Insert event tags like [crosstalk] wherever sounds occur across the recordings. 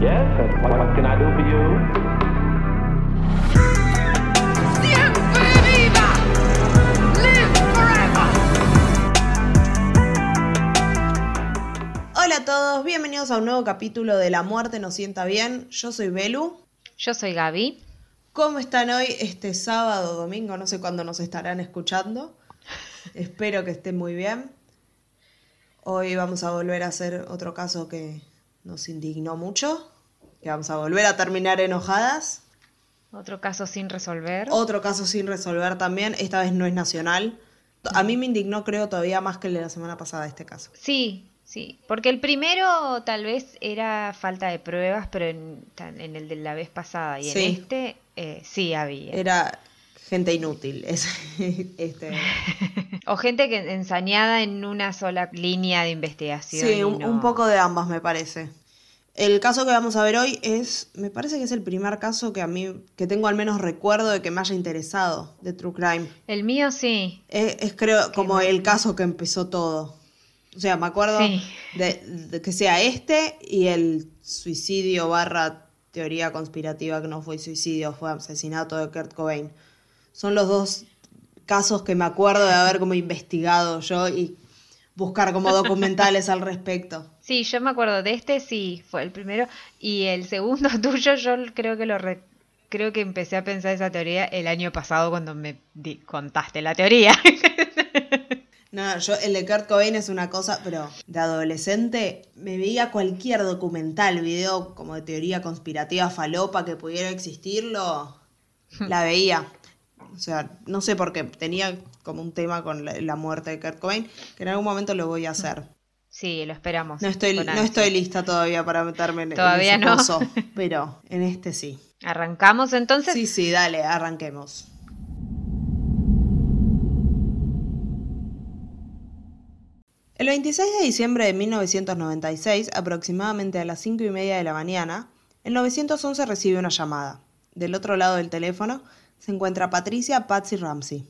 Yes, what, what can I do for you? Siempre viva! Live forever! Hola a todos, bienvenidos a un nuevo capítulo de La muerte nos sienta bien. Yo soy Belu. Yo soy Gaby. ¿Cómo están hoy este sábado, domingo? No sé cuándo nos estarán escuchando. Espero que estén muy bien. Hoy vamos a volver a hacer otro caso que nos indignó mucho, que vamos a volver a terminar enojadas. Otro caso sin resolver. Otro caso sin resolver también, esta vez no es nacional. A mí me indignó creo todavía más que el de la semana pasada este caso. Sí, sí. Porque el primero tal vez era falta de pruebas, pero en, en el de la vez pasada y Sí. en este eh, sí había. Era gente inútil. es- [laughs] este, o gente que ensañada en una sola línea de investigación. Sí, un, no- un poco de ambas me parece. El caso que vamos a ver hoy es, me parece que es el primer caso que a mí, que tengo al menos recuerdo de que me haya interesado de True Crime. El mío sí. Es, es, creo como el caso que empezó todo. O sea, me acuerdo Sí. de, de que sea este y el suicidio barra teoría conspirativa que no fue suicidio, fue asesinato de Kurt Cobain. Son los dos casos que me acuerdo de haber como investigado yo y buscar como documentales al respecto. [laughs] Sí, yo me acuerdo de este, sí, fue el primero. Y el segundo [laughs] tuyo, yo creo que lo re- creo que empecé a pensar esa teoría el año pasado cuando me di- contaste la teoría. [laughs] No, yo el de Kurt Cobain es una cosa, pero de adolescente me veía cualquier documental, video como de teoría conspirativa falopa que pudiera existirlo, la veía. O sea, no sé por qué, tenía como un tema con la, la muerte de Kurt Cobain, que en algún momento lo voy a hacer. sí, lo esperamos. No estoy, no estoy lista todavía para meterme en, en Todavía ese no. pozo, [laughs] pero en este sí. Arrancamos entonces. Sí, sí, dale, arranquemos. El 26 de diciembre de 1996, aproximadamente a las 5 y media de la mañana, el 911 recibe una llamada. Del otro lado del teléfono se encuentra Patricia Patsy Ramsey.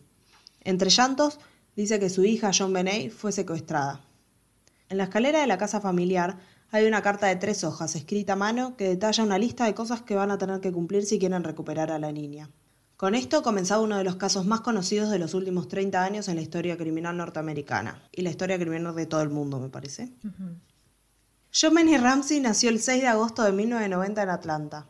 Entre llantos, dice que su hija John Benet fue secuestrada. En la escalera de la casa familiar hay una carta de tres hojas escrita a mano que detalla una lista de cosas que van a tener que cumplir si quieren recuperar a la niña. Con esto comenzaba uno de los casos más conocidos de los últimos 30 años en la historia criminal norteamericana y la historia criminal de todo el mundo, me parece. John Benny Ramsey nació el 6 de agosto de 1990 en Atlanta,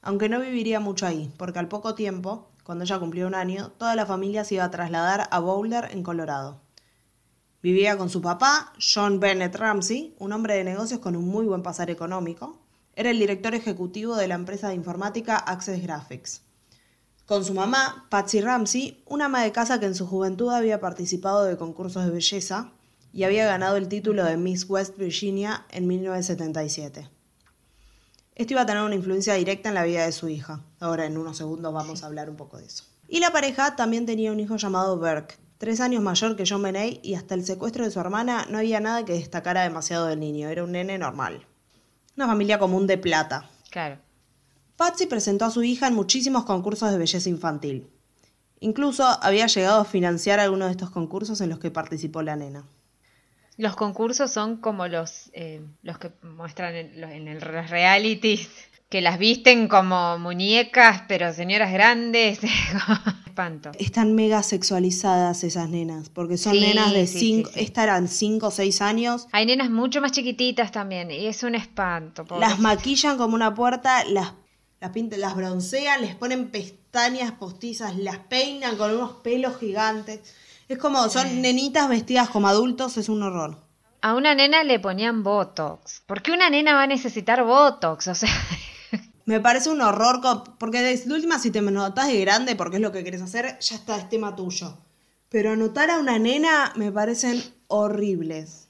aunque no viviría mucho ahí, porque al poco tiempo, cuando ella cumplió un año, toda la familia se iba a trasladar a Boulder, en Colorado. Vivía con su papá, John Bennett Ramsey, un hombre de negocios con un muy buen pasar económico. Era el director ejecutivo de la empresa de informática Access Graphics. Con su mamá, Patsy Ramsey, una ama de casa que en su juventud había participado de concursos de belleza y había ganado el título de Miss West Virginia en 1977. Esto iba a tener una influencia directa en la vida de su hija. Ahora en unos segundos vamos a hablar un poco de eso. Y la pareja también tenía un hijo llamado Burke, tres años mayor que John Benet y hasta el secuestro de su hermana no había nada que destacara demasiado del niño, era un nene normal. Una familia común de plata. Claro. Patsy presentó a su hija en muchísimos concursos de belleza infantil. Incluso había llegado a financiar algunos de estos concursos en los que participó la nena. Los concursos son como los, eh, los que muestran en, los- en el realities, que las visten como muñecas, pero señoras grandes. [laughs] Espanto. Están mega sexualizadas esas nenas, porque son Sí, nenas de 5, sí, sí. estas eran 5 o 6 años, Hay nenas mucho más chiquititas también, y es un espanto. las maquillan como una puerta, las, las, pintan, las broncean, les ponen pestañas postizas, las peinan con unos pelos gigantes. Es como, son nenitas vestidas como adultos, es un horror. A una nena le ponían Botox. ¿Por qué una nena va a necesitar Botox? O sea, [laughs] Me parece un horror, porque de última si te notas de grande porque es lo que querés hacer, ya está, es tema tuyo. Pero anotar a una nena me parecen horribles.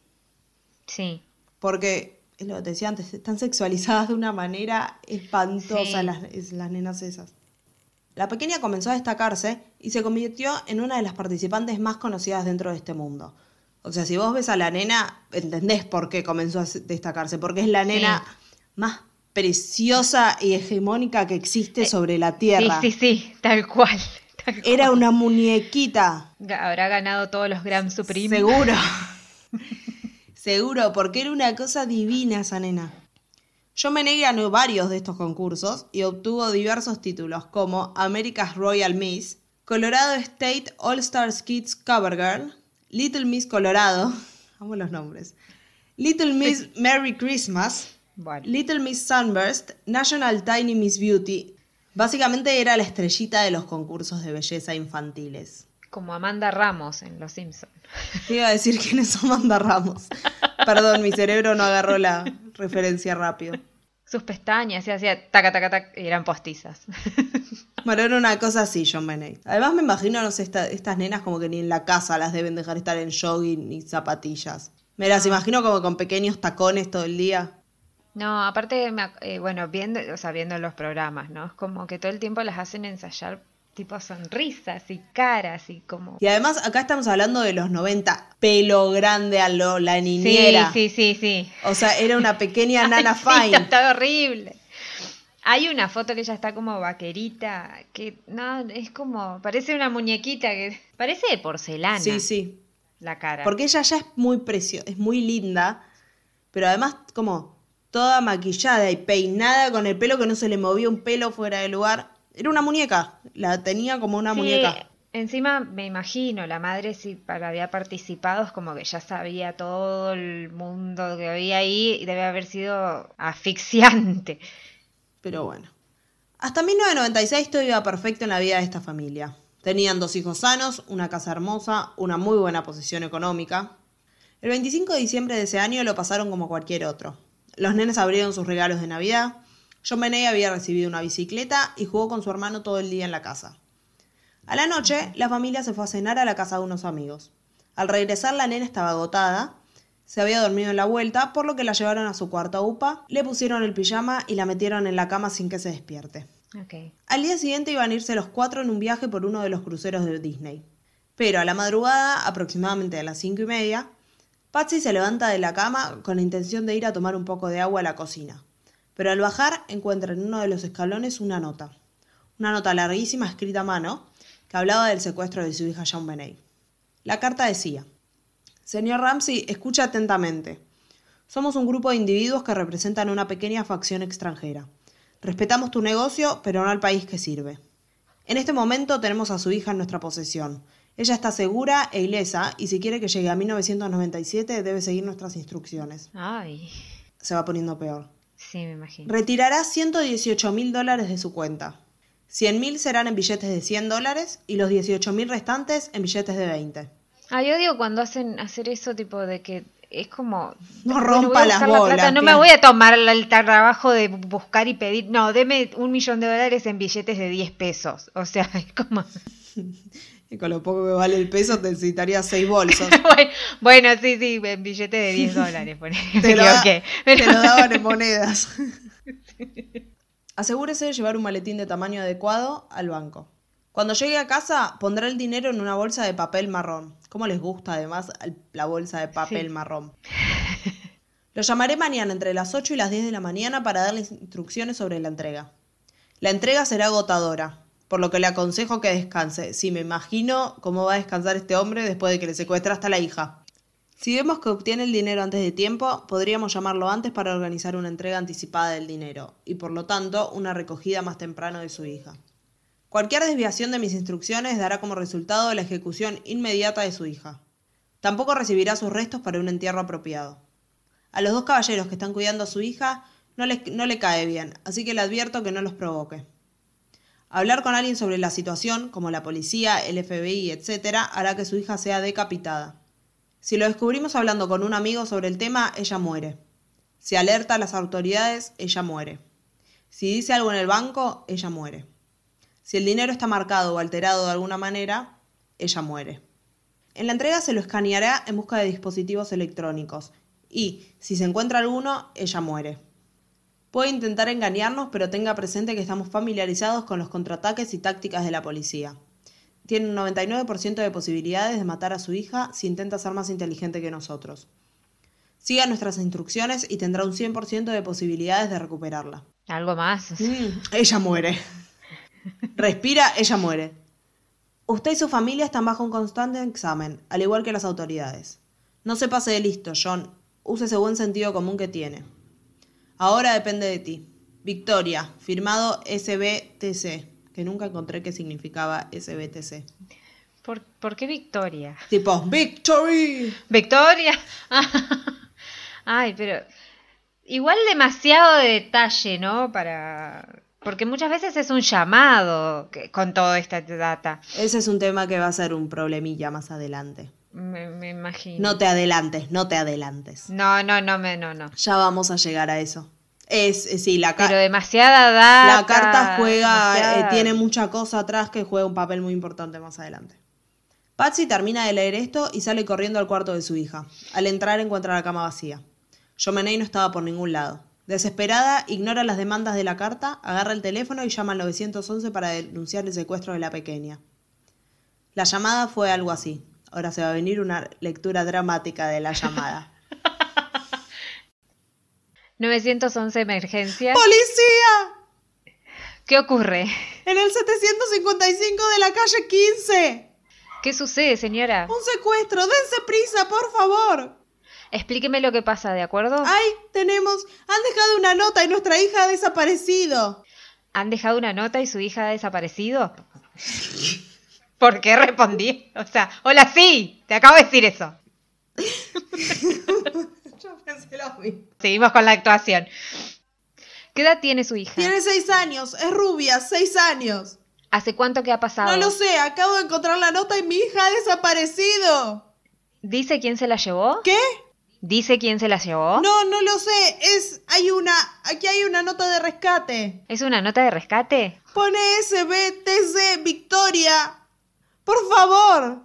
sí. Porque, es lo que te decía antes, están sexualizadas de una manera espantosa Sí. las, es- las nenas esas. La pequeña comenzó a destacarse y se convirtió en una de las participantes más conocidas dentro de este mundo. O sea, si vos ves a la nena, entendés por qué comenzó a se- destacarse, porque es la Sí. nena más preciosa y hegemónica que existe sobre la Sí, tierra. sí, sí, tal cual. tal cual. Era una muñequita. Habrá ganado todos los Grand Supreme. Seguro. [laughs] Seguro, porque era una cosa divina esa nena. Benet ganó varios de estos concursos y obtuvo diversos títulos como America's Royal Miss, Colorado State All Stars Kids Cover Girl, Little Miss Colorado, [laughs] amo los nombres, Little Miss [laughs] Merry Christmas, Bueno. Little Miss Sunburst, National Tiny Miss Beauty. Básicamente era la estrellita de los concursos de belleza infantiles. Como Amanda Ramos en Los Simpsons. Te iba a decir quién es Amanda Ramos. [laughs] Perdón, mi cerebro no agarró la referencia rápido. Sus pestañas, y hacía taca, taca, taca, y eran postizas. [laughs] Bueno, era una cosa así, John Benet. Además me imagino, no sé, esta- estas nenas como que ni en la casa las deben dejar estar en jogging ni zapatillas. Me las imagino como con pequeños tacones todo el día. No, aparte, me ac- eh, bueno, viendo, o sea, viendo los programas, ¿no? Es como que todo el tiempo las hacen ensayar tipo sonrisas y caras y como... Y además acá estamos hablando de los 90, pelo grande a lo, la niñera. Sí, sí, sí, sí. O sea, era una pequeña [laughs] Nana Sí, Fine. está horrible. Hay una foto que ella está como vaquerita, que no, es como, parece una muñequita que parece de porcelana Sí, sí. la cara. Porque ella ya es muy preciosa, es muy linda, pero además como toda maquillada y peinada con el pelo que no se le movía un pelo fuera de lugar. Era una muñeca, la tenía como una Sí, muñeca. Encima me imagino, la madre si para- había participado es como que ya sabía todo el mundo que había ahí y debe haber sido asfixiante. Pero bueno. Hasta 1996 todo iba perfecto en la vida de esta familia. Tenían dos hijos sanos, una casa hermosa, una muy buena posición económica. El 25 de diciembre de ese año lo pasaron como cualquier otro. Los nenes abrieron sus regalos de Navidad. John Benet había recibido una bicicleta y jugó con su hermano todo el día en la casa. A la noche, la familia se fue a cenar a la casa de unos amigos. Al regresar, la nena estaba agotada, se había dormido en la vuelta, por lo que la llevaron a su cuarto a UPA, le pusieron el pijama y la metieron en la cama sin que se despierte. Al día siguiente iban a irse los cuatro en un viaje por uno de los cruceros de Disney. Pero a la madrugada, aproximadamente a las cinco y media, Patsy se levanta de la cama con la intención de ir a tomar un poco de agua a la cocina. Pero al bajar encuentra en uno de los escalones una nota. Una nota larguísima escrita a mano que hablaba del secuestro de su hija Jean Benet. La carta decía, Señor Ramsey, escucha atentamente. Somos un grupo de individuos que representan una pequeña facción extranjera. Respetamos tu negocio, pero no al país que sirve. En este momento tenemos a su hija en nuestra posesión. Ella está segura e ilesa y si quiere que llegue a 1997 debe seguir nuestras instrucciones. Ay, Se va poniendo peor. Sí, me imagino. Retirará 118 mil dólares de su cuenta. 100 mil serán en billetes de 100 dólares y los 18 mil restantes en billetes de 20. Ah, yo digo cuando hacen hacer eso tipo de que es como No rompa las la bolas, plata, no me voy a tomar el, el trabajo de buscar y pedir, no, deme un millón de dólares en billetes de 10 pesos. O sea, [laughs] es como [laughs] Y con lo poco que vale el peso te necesitaría 6 bolsos. [laughs] bueno, sí, sí, en billete de 10 dólares, por. Te lo, da- equivoqué. te Pero- lo daban en monedas. [laughs] Asegúrese de llevar un maletín de tamaño adecuado al banco. Cuando llegue a casa, pondrá el dinero en una bolsa de papel marrón. ¿Cómo les gusta además la bolsa de papel Sí. marrón? [laughs] Lo llamaré mañana entre las 8 y las 10 de la mañana para darles instrucciones sobre la entrega. La entrega será agotadora, por lo que le aconsejo que descanse. Sí, me imagino cómo va a descansar este hombre después de que le secuestra hasta la hija. Si vemos que obtiene el dinero antes de tiempo, podríamos llamarlo antes para organizar una entrega anticipada del dinero y por lo tanto una recogida más temprano de su hija. Cualquier desviación de mis instrucciones dará como resultado la ejecución inmediata de su hija. Tampoco recibirá sus restos para un entierro apropiado. A los dos caballeros que están cuidando a su hija no, no le cae bien, así que le advierto que no los provoque. Hablar con alguien sobre la situación, como la policía, el FBI, etc., hará que su hija sea decapitada. Si lo descubrimos hablando con un amigo sobre el tema, ella muere. Si alerta a las autoridades, ella muere. Si dice algo en el banco, ella muere. Si el dinero está marcado o alterado de alguna manera, ella muere. En la entrega se lo escaneará en busca de dispositivos electrónicos y, si se encuentra alguno, ella muere. Puede intentar engañarnos, pero tenga presente que estamos familiarizados con los contraataques y tácticas de la policía. Tiene un 99% de posibilidades de matar a su hija si intenta ser más inteligente que nosotros. Siga nuestras instrucciones y tendrá un 100% de posibilidades de recuperarla. Algo más. Mm, ella muere. Respira, ella muere. Usted y su familia están bajo un constante examen, al igual que las autoridades. No se pase de listo, John. Use ese buen sentido común que tiene. Ahora depende de ti. Victoria, firmado SBTC, que nunca encontré qué significaba SBTC. ¿Por, por qué Victoria? Tipo, Victory. ¿Victoria? [laughs] Ay, pero igual demasiado de detalle, ¿no? Para... Porque muchas veces es un llamado que- con toda esta data. Ese es un tema que va a ser un problemilla más adelante. Me, me imagino. No te adelantes, no te adelantes. no, no, no, me, no, no. Ya vamos a llegar a eso. Es, es- sí, la, ca- Pero demasiada data. la carta juega, eh, tiene mucha cosa atrás que juega un papel muy importante más adelante. Patsy termina de leer esto y sale corriendo al cuarto de su hija. Al entrar encuentra la cama vacía. Jomenei no estaba por ningún lado. Desesperada, ignora las demandas de la carta, agarra el teléfono y llama al 911 para denunciar el secuestro de la pequeña. La llamada fue algo así. Ahora se va a venir una lectura dramática de la llamada. [laughs] 911 emergencia. ¡Policía! ¿Qué ocurre? En el 755 de la calle 15. ¿Qué sucede, señora? Un secuestro. Dense prisa, por favor. Explíqueme lo que pasa, ¿de acuerdo? Ay, tenemos... Han dejado una nota y nuestra hija ha desaparecido. ¿Han dejado una nota y su hija ha desaparecido? [laughs] ¿Por qué respondí? O sea, hola, sí, te acabo de decir eso. [laughs] Yo pensé lo mismo. Seguimos con la actuación. ¿Qué edad tiene su hija? Tiene seis años. Es rubia, seis años. ¿Hace cuánto que ha pasado? No lo sé. Acabo de encontrar la nota y mi hija ha desaparecido. ¿Dice quién se la llevó? ¿Qué? ¿Dice quién se la llevó? No, no lo sé. Es... Hay una... Aquí hay una nota de rescate. ¿Es una nota de rescate? Pone SBTC Victoria. Por favor.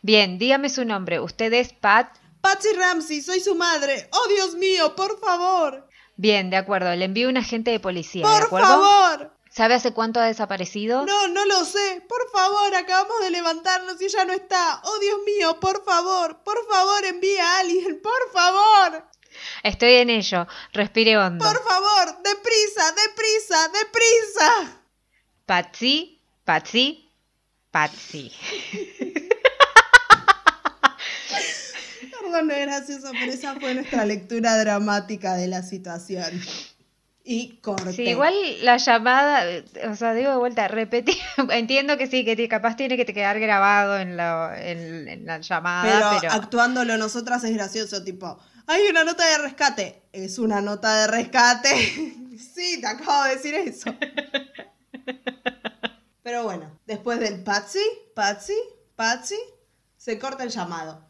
Bien, dígame su nombre. ¿Usted es Pat? Patsy Ramsey, soy su madre. Oh, Dios mío, por favor. Bien, de acuerdo. Le envío un agente de policía, ¿de Por acuerdo? favor. ¿Sabe hace cuánto ha desaparecido? No, no lo sé. Por favor, acabamos de levantarnos y ella no está. Oh, Dios mío, por favor. Por favor, envía a alguien. Por favor. Estoy en ello. Respire hondo. Por favor. Deprisa, deprisa, deprisa. Patsy, Patsy, Patsy. Perdón, no es gracioso, pero esa fue nuestra lectura dramática de la situación. Y corte. Sí, igual la llamada, o sea, digo de vuelta, repetir, [laughs] entiendo que sí, que capaz tiene que te quedar grabado en, lo- en- en la Pero, llamada, pero, actuándolo nosotras es gracioso, tipo, hay una nota de rescate. Es una nota de rescate. [laughs] sí, te acabo de decir eso. [laughs] Pero bueno, después del Patsy, Patsy, Patsy, se corta el llamado.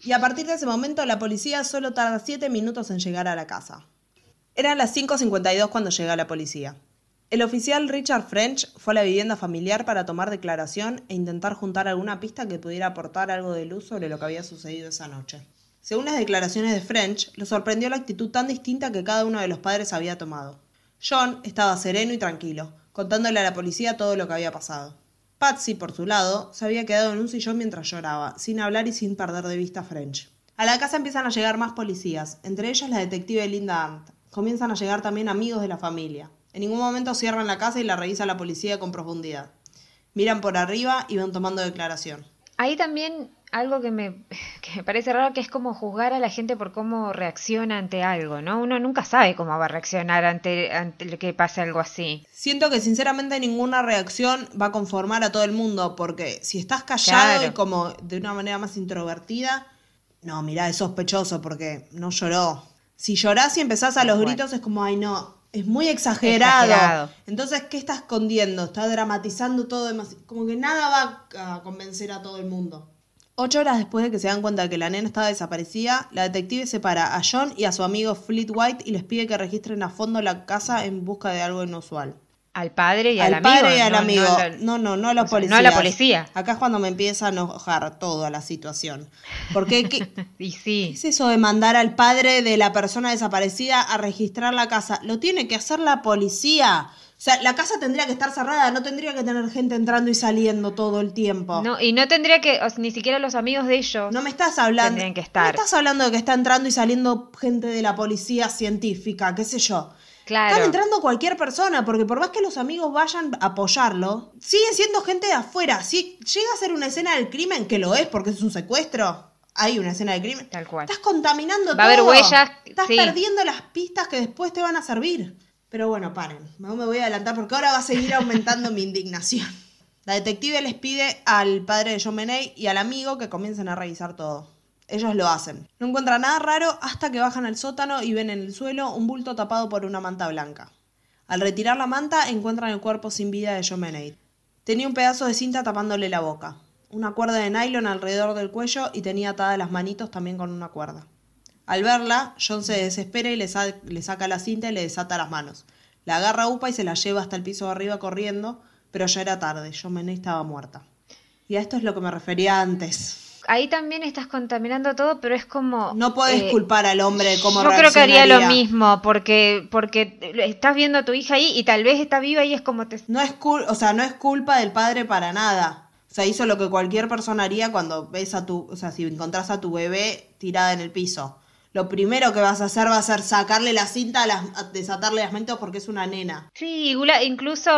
Y a partir de ese momento la policía solo tarda 7 minutos en llegar a la casa. Eran las 5.52 cuando llega la policía. El oficial Richard French fue a la vivienda familiar para tomar declaración e intentar juntar alguna pista que pudiera aportar algo de luz sobre lo que había sucedido esa noche. Según las declaraciones de French, lo sorprendió la actitud tan distinta que cada uno de los padres había tomado. John estaba sereno y tranquilo, contándole a la policía todo lo que había pasado. Patsy, por su lado, se había quedado en un sillón mientras lloraba, sin hablar y sin perder de vista a French. A la casa empiezan a llegar más policías, entre ellos la detective Linda Ant. Comienzan a llegar también amigos de la familia. En ningún momento cierran la casa y la revisa la policía con profundidad. Miran por arriba y van tomando declaración. Hay también algo que me, [laughs] que me parece raro, que es como juzgar a la gente por cómo reacciona ante algo, ¿no? Uno nunca sabe cómo va a reaccionar ante, ante que pase algo así. Siento que sinceramente ninguna reacción va a conformar a todo el mundo, porque si estás callado Claro. y como de una manera más introvertida, no, mirá, es sospechoso porque no lloró. Si llorás y empezás a los gritos es como, ay no, es muy exagerado. Exagerado. Entonces, ¿qué está escondiendo? Está dramatizando todo demasiado. Como que nada va a convencer a todo el mundo. Ocho horas después de que se dan cuenta de que la nena estaba desaparecida, la detective separa a John y a su amigo Fleet White y les pide que registren a fondo la casa en busca de algo inusual. Al padre y al, al amigo. padre y al no- amigo. no No, no, no, a los o sea, policías. no a la policía. Acá es cuando me empieza a enojar toda la situación. Porque, ¿qué, qué [laughs] Y sí, es eso de mandar al padre de la persona desaparecida a registrar la casa? Lo tiene que hacer la policía. O sea, la casa tendría que estar cerrada, no tendría que tener gente entrando y saliendo todo el tiempo. no, y no tendría que, o sea, ni siquiera los amigos de ellos. No me estás hablando. Tendrían que No estar. me estás hablando de que está entrando y saliendo gente de la policía científica, qué sé yo. Claro. Están entrando cualquier persona, porque por más que los amigos vayan a apoyarlo, siguen siendo gente de afuera. Si llega a ser una escena del crimen, que lo es porque es un secuestro, hay una escena de crimen. Tal cual. Estás contaminando todo. Va a haber huellas, Estás sí. perdiendo las pistas que después te van a servir. Pero bueno, paren. No me voy a adelantar porque ahora va a seguir aumentando mi indignación. La detective les pide al padre de John y al amigo que comiencen a revisar todo. Ellos lo hacen. No encuentran nada raro hasta que bajan al sótano y ven en el suelo un bulto tapado por una manta blanca. Al retirar la manta encuentran el cuerpo sin vida de John. Tenía un pedazo de cinta tapándole la boca, una cuerda de nylon alrededor del cuello y tenía atadas las manitos también con una cuerda. Al verla, John se desespera y le, sa- le saca la cinta y le desata las manos. La agarra a Upa y se la lleva hasta el piso de arriba corriendo, pero ya era tarde, John estaba muerta. Y a esto es lo que me refería antes. Ahí también estás contaminando todo, pero es como... No podés eh, culpar al hombre de cómo Yo creo que haría lo mismo, porque, porque estás viendo a tu hija ahí y tal vez está viva y es como te... No es cul- o sea, no es culpa del padre para nada. O sea, hizo lo que cualquier persona haría cuando ves a tu, o sea, si encontrás a tu bebé tirada en el piso. Lo primero que vas a hacer va a ser sacarle la cinta, a las- a desatarle las manitos porque es una nena. Sí, incluso,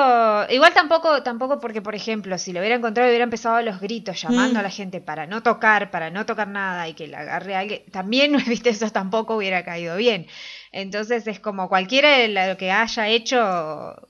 igual tampoco, tampoco porque, por ejemplo, si lo hubiera encontrado hubiera empezado a los gritos, llamando Mm. a la gente para no tocar, para no tocar nada y que la agarre a alguien, también, [laughs] viste, eso tampoco hubiera caído bien. Entonces es como cualquiera lo que haya hecho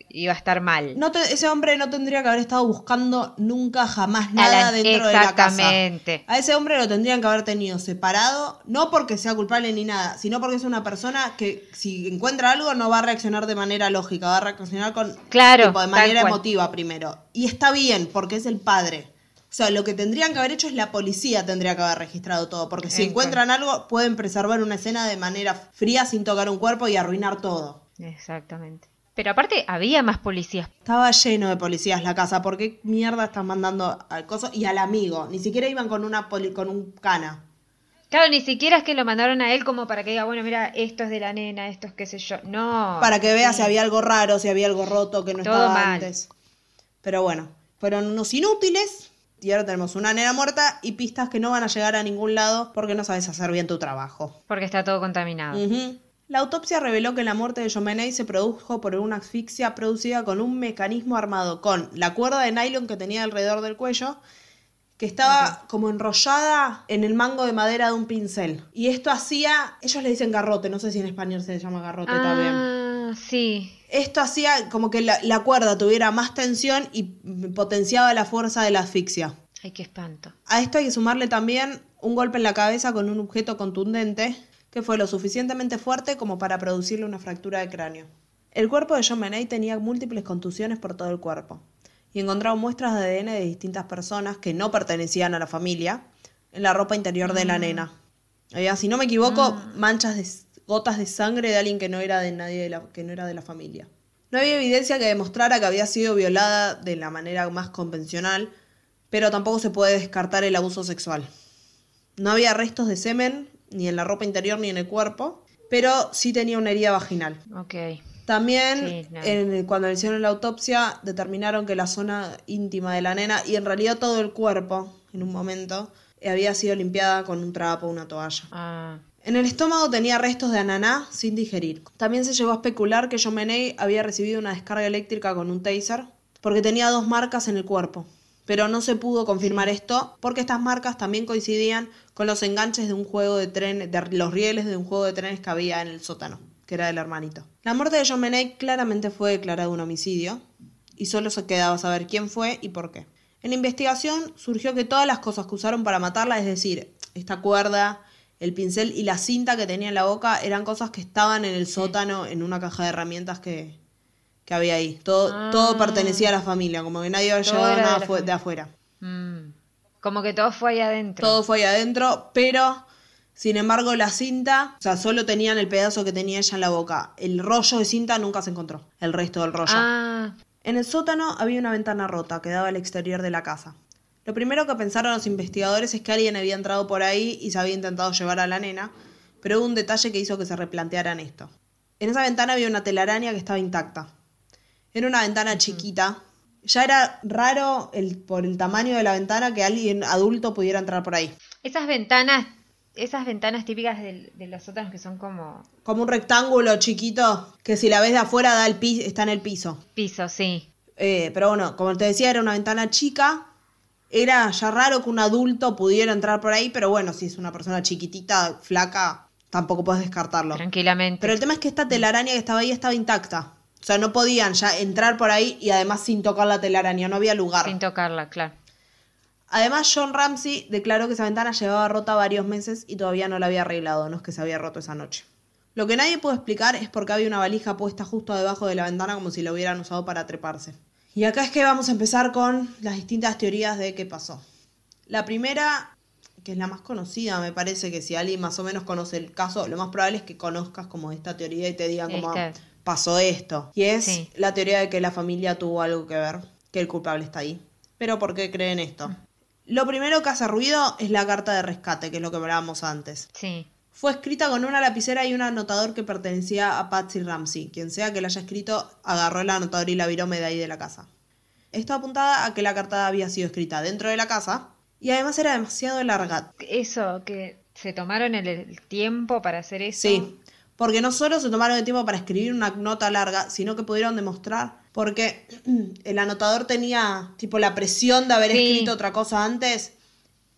iba a estar mal. No te- ese hombre no tendría que haber estado buscando nunca jamás nada la- dentro de la casa. Exactamente. A ese hombre lo tendrían que haber tenido separado, no porque sea culpable ni nada, sino porque es una persona que si encuentra algo no va a reaccionar de manera lógica, va a reaccionar con Claro, tipo, de manera emotiva primero. Y está bien, porque es el padre. O sea, lo que tendrían que haber hecho es la policía tendría que haber registrado todo, porque si encuentran algo pueden preservar una escena de manera fría sin tocar un cuerpo y arruinar todo. Exactamente. Pero aparte había más policías. Estaba lleno de policías la casa, ¿por qué mierda están mandando al coso y al amigo? Ni siquiera iban con una poli- con un cana. Claro, ni siquiera es que lo mandaron a él como para que diga, bueno, mira, esto es de la nena, esto es qué sé yo. No. para que vea si había algo raro, si había algo roto que no Todo estaba mal. antes. Pero bueno, fueron unos inútiles y ahora tenemos una nena muerta y pistas que no van a llegar a ningún lado porque no sabes hacer bien tu trabajo. Porque está todo contaminado. La autopsia reveló que la muerte de Jomenei se produjo por una asfixia producida con un mecanismo armado con la cuerda de nylon que tenía alrededor del cuello, que estaba como enrollada en el mango de madera de un pincel. Y esto hacía, ellos le dicen garrote, no sé si en español se llama garrote también. Ah, sí. Esto hacía como que la, la cuerda tuviera más tensión y potenciaba la fuerza de la asfixia. Ay, qué espanto. A esto hay que sumarle también un golpe en la cabeza con un objeto contundente que fue lo suficientemente fuerte como para producirle una fractura de cráneo. El cuerpo de John Benet tenía múltiples contusiones por todo el cuerpo y encontraron muestras de ADN de distintas personas que no pertenecían a la familia en la ropa interior de la nena. Había, si no me equivoco, manchas de gotas de sangre de alguien que no era de nadie de la, que no era de la familia. No había evidencia que demostrara que había sido violada de la manera más convencional, pero tampoco se puede descartar el abuso sexual. No había restos de semen, ni en la ropa interior ni en el cuerpo, pero sí tenía una herida vaginal. También, Sí, no. en- cuando le hicieron la autopsia, determinaron que la zona íntima de la nena y en realidad todo el cuerpo, en un momento, eh, había sido limpiada con un trapo o una toalla. Ah, En el estómago tenía restos de ananá sin digerir. También se llegó a especular que John Benet había recibido una descarga eléctrica con un taser porque tenía dos marcas en el cuerpo. Pero no se pudo confirmar esto porque estas marcas también coincidían con los enganches de un juego de tren, de los rieles de un juego de trenes que había en el sótano, que era del hermanito. La muerte de John Benet claramente fue declarada un homicidio y solo se quedaba saber quién fue y por qué. En la investigación surgió que todas las cosas que usaron para matarla, es decir, esta cuerda, el pincel y la cinta que tenía en la boca, eran cosas que estaban en el sótano en una caja de herramientas que, que había ahí. Todo, Ah. todo pertenecía a la familia, como que nadie había llevado de nada de afuera. mm. Como que todo fue ahí adentro. Todo fue ahí adentro, pero sin embargo la cinta, o sea, solo tenían el pedazo que tenía ella en la boca. El rollo de cinta nunca se encontró, el resto del rollo. Ah, En el sótano había una ventana rota que daba al exterior de la casa. Lo primero que pensaron los investigadores es que alguien había entrado por ahí y se había intentado llevar a la nena, pero hubo un detalle que hizo que se replantearan esto. En esa ventana había una telaraña que estaba intacta. Era una ventana chiquita. Ya era raro el, por el tamaño de la ventana que alguien adulto pudiera entrar por ahí. esas ventanas, esas ventanas típicas de, los sótanos que son como Como un rectángulo chiquito que si la ves de afuera da el pi- está en el piso. pisos, sí. Eh, pero bueno, como te decía, era una ventana chica era ya raro que un adulto pudiera entrar por ahí, pero bueno, si es una persona chiquitita, flaca, tampoco puedes descartarlo. Tranquilamente. Pero el tema es que esta telaraña que estaba ahí estaba intacta. O sea, no podían ya entrar por ahí y además sin tocar la telaraña, no había lugar. Sin tocarla, claro. Además, John Ramsey declaró que esa ventana llevaba rota varios meses y todavía no la había arreglado, no es que se había roto esa noche. Lo que nadie puede explicar es por qué había una valija puesta justo debajo de la ventana como si la hubieran usado para treparse. Y acá es que vamos a empezar con las distintas teorías de qué pasó. La primera, que es la más conocida, me parece que si alguien más o menos conoce el caso, lo más probable es que conozcas como esta teoría y te digan cómo Este. pasó esto. Y es Sí. la teoría de que la familia tuvo algo que ver, que el culpable está ahí. Pero ¿por qué creen esto? Lo primero que hace ruido es la carta de rescate, que es lo que hablábamos antes. Sí. Fue escrita con una lapicera y un anotador que pertenecía a Patsy Ramsey. Quien sea que la haya escrito, agarró el anotador y la virome de ahí de la casa. Esto apuntada a que la carta había sido escrita dentro de la casa y además era demasiado larga. Eso, que se tomaron el, el tiempo para hacer eso. Sí, porque no solo se tomaron el tiempo para escribir una nota larga, sino que pudieron demostrar, porque [clears throat] el anotador tenía tipo la presión de haber Sí. escrito otra cosa antes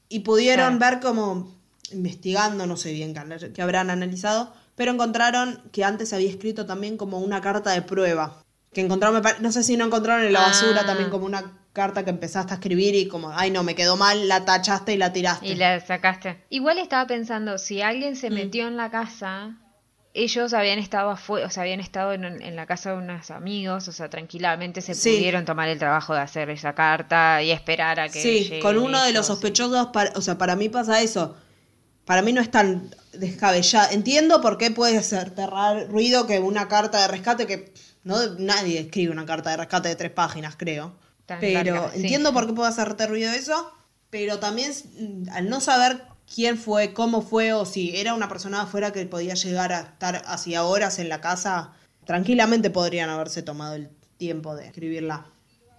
y pudieron Claro. ver como investigando, no sé bien qué- habrán analizado, pero encontraron que antes había escrito también como una carta de prueba. Que encontraron, no sé si no encontraron en la basura Ah. también como una carta que empezaste a escribir y como, ay no, me quedó mal, la tachaste y la tiraste. Y la sacaste. Igual estaba pensando, si alguien Mm. se metió en la casa, ellos habían estado afuera, o sea, habían estado en, en la casa de unos amigos, o sea, tranquilamente se Sí. pudieron tomar el trabajo de hacer esa carta y esperar a que Sí, con uno de los sospechosos, para- o sea, para mí pasa eso. Para mí no es tan descabellado. Entiendo por qué puede terrar ruido que una carta de rescate que no nadie escribe una carta de rescate de tres páginas, creo. Tan pero larga, sí. entiendo por qué puede hacerte ruido eso, pero también mm, al no saber quién fue, cómo fue o si era una persona afuera que podía llegar a estar hacía horas en la casa, tranquilamente podrían haberse tomado el tiempo de escribirla.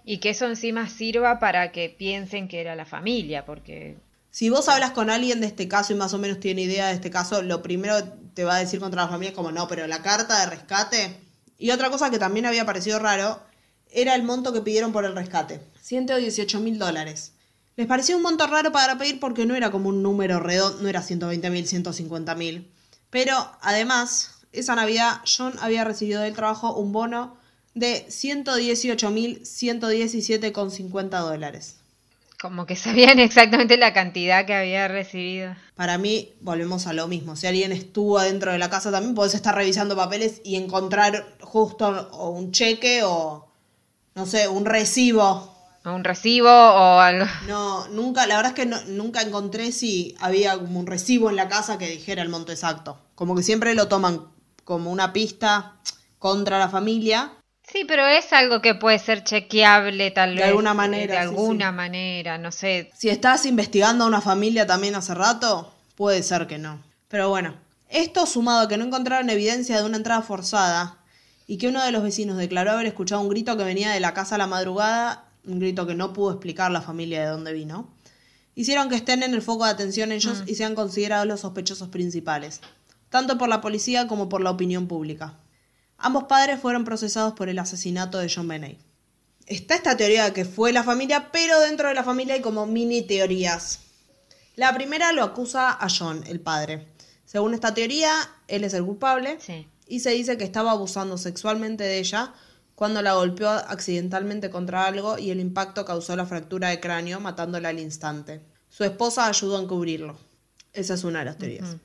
Y que eso encima sirva para que piensen que era la familia, porque Si vos hablas con alguien de este caso y más o menos tiene idea de este caso, lo primero te va a decir contra la familia es como, no, pero la carta de rescate. Y otra cosa que también había parecido raro era el monto que pidieron por el rescate. 118 mil dólares. Les pareció un monto raro para pedir porque no era como un número redondo, no era 120 mil, 150 mil. Pero además, esa Navidad John había recibido del trabajo un bono de 118 mil 117,50 dólares. Como que [laughs] sabían exactamente la cantidad que había recibido. Para mí, volvemos a lo mismo. Si alguien estuvo adentro de la casa también, podés estar revisando papeles y encontrar justo o un cheque o, no sé, un recibo. O un recibo o algo. [laughs] No, nunca, la verdad es que no- nunca encontré si había como un recibo en la casa que dijera el monto exacto. Como que siempre lo toman como una pista contra la familia. Sí, pero es algo que puede ser chequeable tal De vez. alguna eh, manera, De alguna sí. manera, no sé. Si estás investigando a una familia también hace rato, puede ser que no. Pero bueno, esto sumado a que no encontraron evidencia de una entrada forzada y que uno de los vecinos declaró haber escuchado un grito que venía de la casa a la madrugada, un grito que no pudo explicar la familia de dónde vino, hicieron que estén en el foco de atención ellos y sean considerados los sospechosos principales, tanto por la policía como por la opinión pública. Ambos padres fueron procesados por el asesinato de John Benet. Está esta teoría de que fue la familia, pero dentro de la familia hay como mini teorías. La primera lo acusa a John, el padre. Según esta teoría, él es el culpable Sí. y se dice que estaba abusando sexualmente de ella cuando la golpeó accidentalmente contra algo y el impacto causó la fractura de cráneo, matándola al instante. Su esposa ayudó a encubrirlo. Esa es una de las teorías.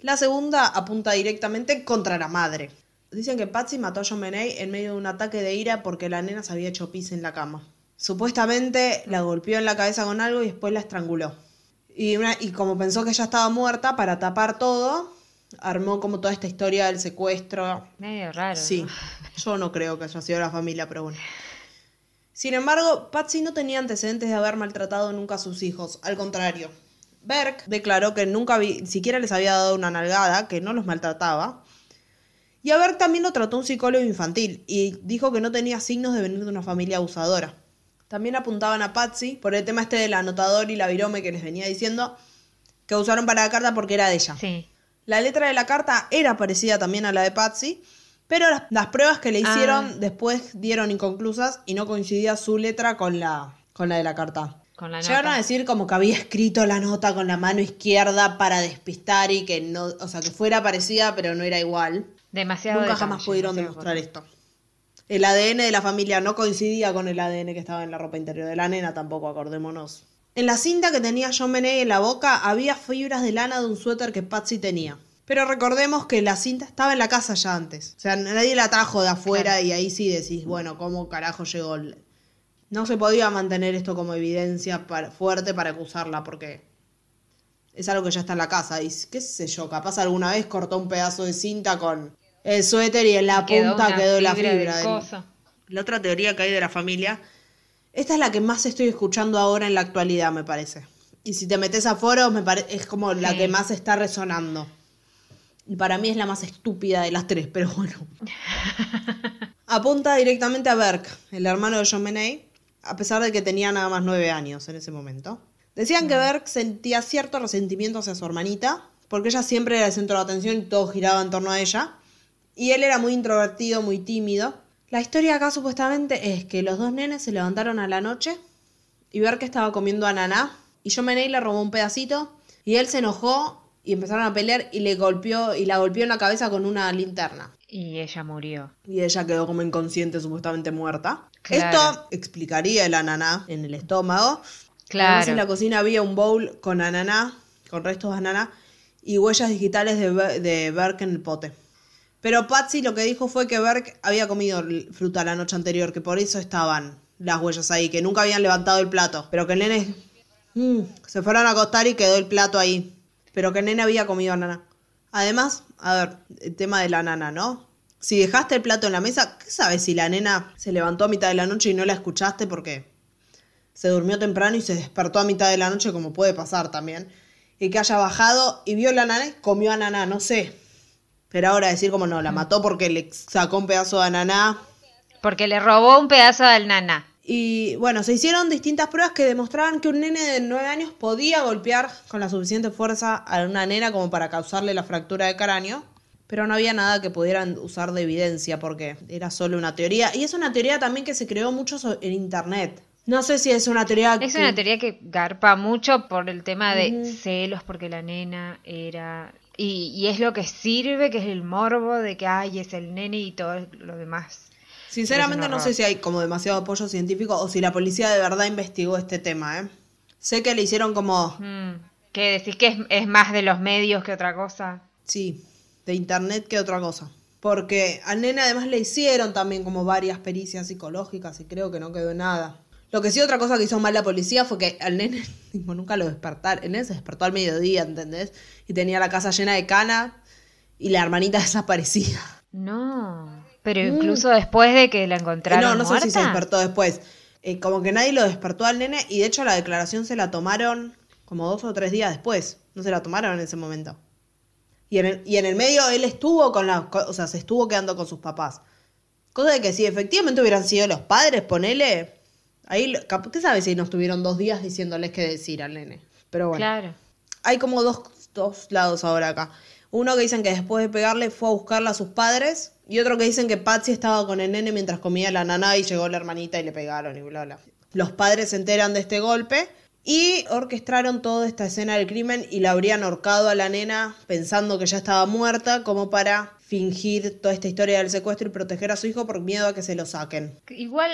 La segunda apunta directamente contra la madre. Dicen que Patsy mató a John Benet en medio de un ataque de ira porque la nena se había hecho pis en la cama. Supuestamente la golpeó en la cabeza con algo y después la estranguló. Y, una- y como pensó que ya estaba muerta, para tapar todo, armó como toda esta historia del secuestro. Medio raro. Sí, ¿no? [laughs] yo no creo que haya sido la familia, pero bueno. Sin embargo, Patsy no tenía antecedentes de haber maltratado nunca a sus hijos, al contrario. Berg declaró que nunca vi- siquiera les había dado una nalgada, que no los maltrataba. Y a Berg también lo trató un psicólogo infantil y dijo que no tenía signos de venir de una familia abusadora. También apuntaban a Patsy por el tema este del anotador y la virome que les venía diciendo que usaron para la carta porque era de ella. Sí. La letra de la carta era parecida también a la de Patsy, pero las, las pruebas que le hicieron Ah. después dieron inconclusas y no coincidía su letra con la, con la de la carta. con la Llegaron nota. a decir como que había escrito la nota con la mano izquierda para despistar y que no, o sea, que fuera parecida pero no era igual. Demasiado Nunca detalle, jamás pudieron demostrar esto. El ADN de la familia no coincidía con el ADN que estaba en la ropa interior de la nena tampoco, acordémonos. En la cinta que tenía John Benet en la boca había fibras de lana de un suéter que Patsy tenía. Pero recordemos que la cinta estaba en la casa ya antes. O sea, nadie la trajo de afuera Claro. y ahí sí decís, bueno, ¿cómo carajo llegó? No se podía mantener esto como evidencia para- fuerte para acusarla porque es algo que ya está en la casa. Y qué sé yo, capaz alguna vez cortó un pedazo de cinta con el suéter y en la Quedó punta quedó la fibra coso. La otra teoría que hay de la familia, esta es la que más estoy escuchando ahora en la actualidad, me parece. Y si te metes a foros, me pare- es como la Sí. que más está resonando. Y para mí es la más estúpida de las tres, pero bueno. [laughs] Apunta directamente a Berk, el hermano de John Benet, a pesar de que tenía nada más nueve años en ese momento. Decían que Berk sentía cierto resentimiento hacia su hermanita, porque ella siempre era el centro de atención y todo giraba en torno a ella. Y él era muy introvertido, muy tímido. La historia acá supuestamente es que los dos nenes se levantaron a la noche y Berk estaba comiendo ananá y John Benet le robó un pedacito y él se enojó y empezaron a pelear y le golpeó y la golpeó en la cabeza con una linterna. Y ella murió. Y ella quedó como inconsciente, supuestamente muerta. Claro. Esto explicaría el ananá en el estómago. Claro. Además, en la cocina había un bowl con ananá, con restos de ananá, y huellas digitales de, de Berk en el pote. Pero Patsy lo que dijo fue que Berk había comido fruta la noche anterior, que por eso estaban las huellas ahí, que nunca habían levantado el plato. Pero que nene mm, se fueron a acostar y quedó el plato ahí. Pero que nene había comido ananá. Además, a ver, el tema de la nana, ¿no? Si dejaste el plato en la mesa, ¿qué sabes si la nena se levantó a mitad de la noche y no la escuchaste porque se durmió temprano y se despertó a mitad de la noche, como puede pasar también? Y que haya bajado y vio la nana y comió ananá, no sé. Pero ahora decir como no, la mató porque le sacó un pedazo de ananá. Porque le robó un pedazo del nana. Y bueno, se hicieron distintas pruebas que demostraban que un nene de 9 años podía golpear con la suficiente fuerza a una nena como para causarle la fractura de cráneo. Pero no había nada que pudieran usar de evidencia porque era solo una teoría. Y es una teoría también que se creó mucho en internet. No sé si es una teoría Es que- una teoría que garpa mucho por el tema de celos, porque la nena era... Y, y es lo que sirve, que es el morbo de que, ay, es el nene y todo lo demás. Sinceramente no sé si hay como demasiado apoyo científico o si la policía de verdad investigó este tema, ¿eh? Sé que le hicieron como, Mm, ¿Qué decís que es, es más de los medios que otra cosa? sí, de internet que otra cosa. Porque al nene además le hicieron también como varias pericias psicológicas y creo que no quedó nada. Lo que sí otra cosa que hizo mal la policía fue que al nene [laughs] tipo, nunca lo despertaron. El nene se despertó al mediodía, ¿entendés? Y tenía la casa llena de cana y la hermanita [laughs] desaparecida. No. Pero incluso después de que la encontraron Mm. no, no sé si se despertó después. Eh, como que nadie lo despertó al nene y de hecho la declaración se la tomaron como dos o tres días después. No se la tomaron en ese momento. Y en el, y en el medio él estuvo con la, o sea, se estuvo quedando con sus papás. Cosa de que si efectivamente hubieran sido los padres, ponele, ahí, ¿qué sabes si no estuvieron dos días diciéndoles qué decir al nene? Pero bueno Claro. hay como dos, dos lados ahora acá. Uno que dicen que después de pegarle fue a buscarla a sus padres. Y otro que dicen que Patsy estaba con el nene mientras comía la nana y llegó la hermanita y le pegaron y bla, bla. Los padres se enteran de este golpe y orquestaron toda esta escena del crimen y la habrían ahorcado a la nena pensando que ya estaba muerta como para fingir toda esta historia del secuestro y proteger a su hijo por miedo a que se lo saquen. Igual,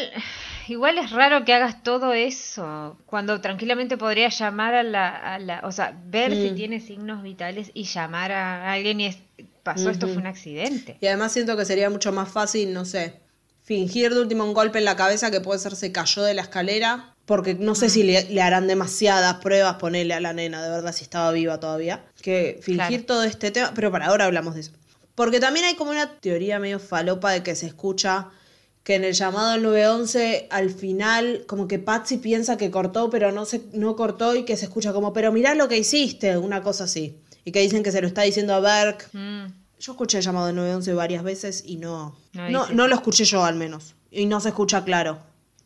igual es raro que hagas todo eso cuando tranquilamente podrías llamar a la, a la o sea, ver si Mm. tiene signos vitales y llamar a alguien y es, pasó, esto fue un accidente. Y además siento que sería mucho más fácil, no sé, fingir de último un golpe en la cabeza que puede ser se cayó de la escalera, porque no sé si le, le harán demasiadas pruebas ponerle a la nena, de verdad, si estaba viva todavía, que fingir Claro. todo este tema, pero para ahora hablamos de eso. Porque también hay como una teoría medio falopa de que se escucha que en el llamado al 911 al final como que Patsy piensa que cortó pero no se no cortó y que se escucha como pero mirá lo que hiciste, una cosa así. Y que dicen que se lo está diciendo a Berk, Mm, yo escuché el llamado de 911 varias veces y no. No No, lo escuché yo al menos. Y no se escucha claro.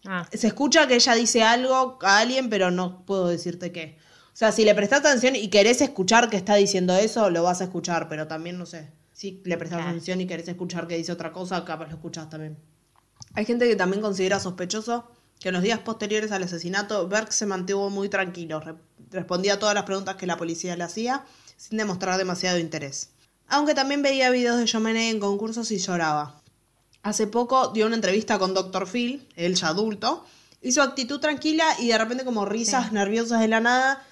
ah, Se escucha que ella dice algo a alguien, pero no puedo decirte qué. O sea, si le prestás atención y querés escuchar que está diciendo eso, lo vas a escuchar, pero también no sé. Si le prestás Claro. atención y querés escuchar que dice otra cosa, capaz lo escuchás también. Hay gente que también considera sospechoso que en los días posteriores al asesinato, Berg se mantuvo muy tranquilo, re- respondía a todas las preguntas que la policía le hacía, sin demostrar demasiado interés. Aunque también veía videos de Jomenet en concursos y lloraba. Hace poco dio una entrevista con Dr. Phil, él ya adulto, y su actitud tranquila y de repente como risas nerviosas de la nada,